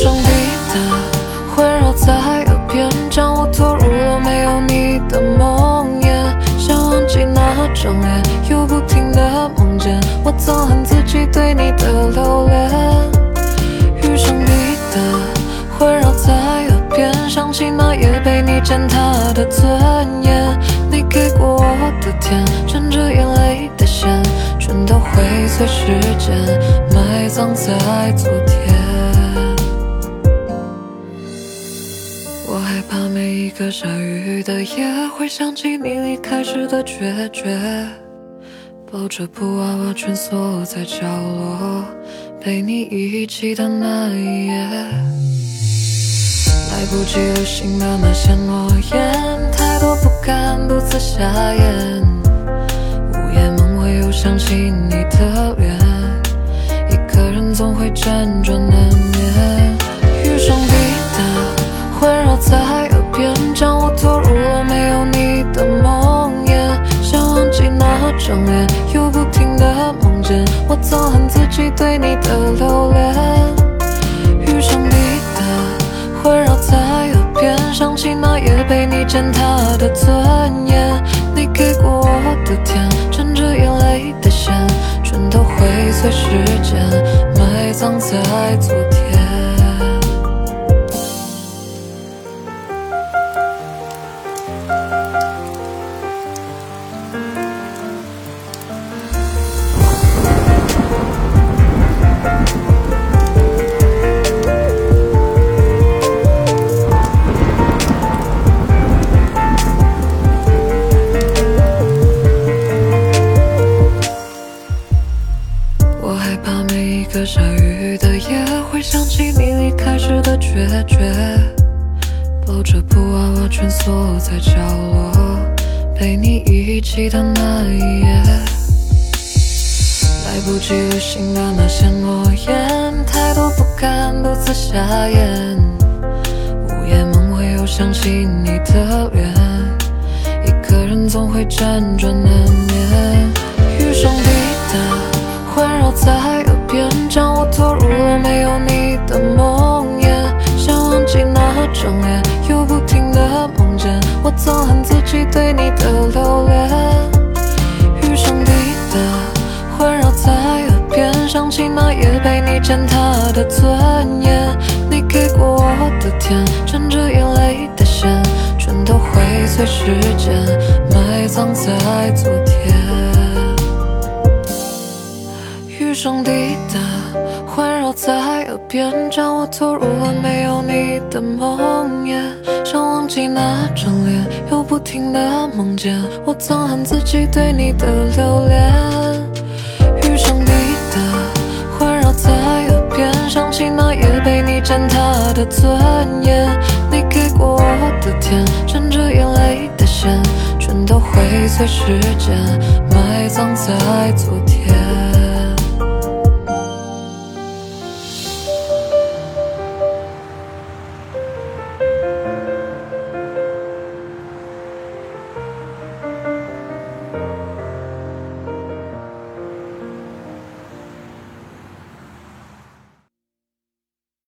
声滴答环绕在耳边，将我拖入了没有你的梦魇。想忘记那张脸，又不停的梦见我憎恨自己对你的留恋。雨声滴答环绕在耳边，想起那夜被你践踏的尊严。你给过我的甜，沾着眼泪的咸，全都会随时间埋葬在昨天。害怕每一个下雨的夜，会想起你离开时的决绝。抱着布娃娃蜷缩在角落，陪你一起的那一夜。来不及旅行的那些诺言，太多不敢独自下咽。午夜梦回又想起你的脸，一个人总会辗转难那张脸，又不停的梦见我憎恨自己对你的留恋。遇上你的环绕在耳边，想起那夜被你践踏的尊严。你给过我的甜，沾着眼泪的咸，全都会随时间埋葬在昨天。我害怕每一个下雨的夜，会想起你离开时的决绝。抱着布娃娃蜷缩在角落，陪你一起的那一夜。来不及旅行的那些诺言，太多不敢独自下咽。午夜梦回又想起你的脸，一个人总会辗转难眠。雨声滴在耳边，将我拖入了没有你的梦魇。想忘记那张脸，又不停的梦见我憎恨自己对你的留恋。雨声滴答环绕在耳边，想起那夜被你践踏的尊严。你给过我的甜，沾着眼泪的咸，全都会随时间埋葬在昨天。声滴答环绕在耳边，将我拖入了没有你的梦魇。想忘记那张脸，又不停的梦见我憎恨自己对你的留恋。雨声滴答环绕在耳边，想起那夜被你践踏的尊严。你给过我的甜，沾着眼泪的咸，全都会随时间埋葬在昨天。